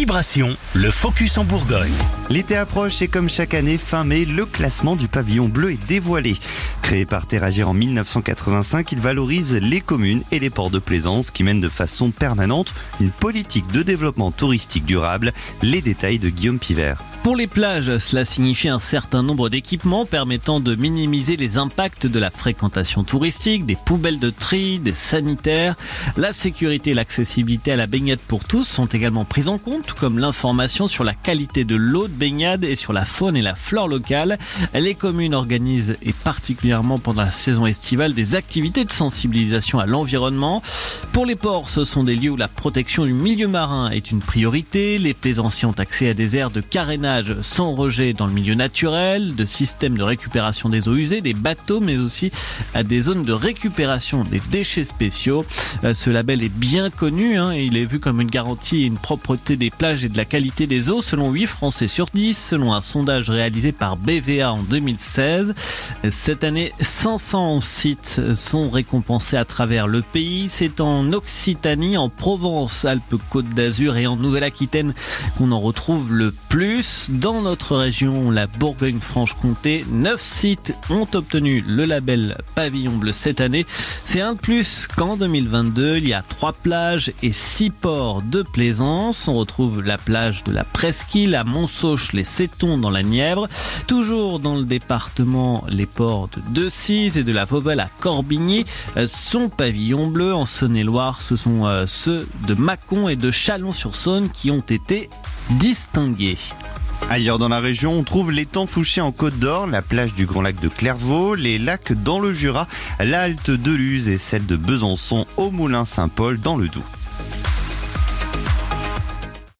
Vibration, le focus en Bourgogne. L'été approche et comme chaque année, fin mai, le classement du pavillon bleu est dévoilé. Créé par Terragir en 1985, il valorise les communes et les ports de plaisance qui mènent de façon permanente une politique de développement touristique durable. Les détails de Guillaume Pivert. Pour les plages, cela signifie un certain nombre d'équipements permettant de minimiser les impacts de la fréquentation touristique, des poubelles de tri, des sanitaires. La sécurité et l'accessibilité à la baignade pour tous sont également prises en compte, tout comme l'information sur la qualité de l'eau de baignade et sur la faune et la flore locale. Les communes organisent, et particulièrement pendant la saison estivale, des activités de sensibilisation à l'environnement. Pour les ports, ce sont des lieux où la protection du milieu marin est une priorité. Les plaisanciers ont accès à des aires de carénage sans rejet dans le milieu naturel, de systèmes de récupération des eaux usées, des bateaux, mais aussi à des zones de récupération des déchets spéciaux. Euh, ce label est bien connu hein, et il est vu comme une garantie et une propreté des plages et de la qualité des eaux selon 8 Français sur 10, selon un sondage réalisé par BVA en 2016. Cette année, 500 sites sont récompensés à travers le pays. C'est en Occitanie, en Provence, Alpes, Côte d'Azur et en Nouvelle-Aquitaine qu'on en retrouve le plus. Dans notre région, la Bourgogne-Franche-Comté, 9 sites ont obtenu le label Pavillon Bleu cette année. C'est un de plus qu'en 2022. Il y a 3 plages et 6 ports de plaisance. On retrouve la plage de la Presqu'île à Montsauche, les Sétons dans la Nièvre. Toujours dans le département, les ports de Decize et de la Vauvelle à Corbigny. Euh, son pavillon bleu en Saône-et-Loire, ce sont euh, ceux de Mâcon et de Chalon-sur-Saône qui ont été distingués. Ailleurs dans la région, on trouve l'étang Fouché en Côte d'Or, la plage du Grand Lac de Clairvaux, les lacs dans le Jura, la halte de Luz et celle de Besançon au Moulin Saint-Paul dans le Doubs.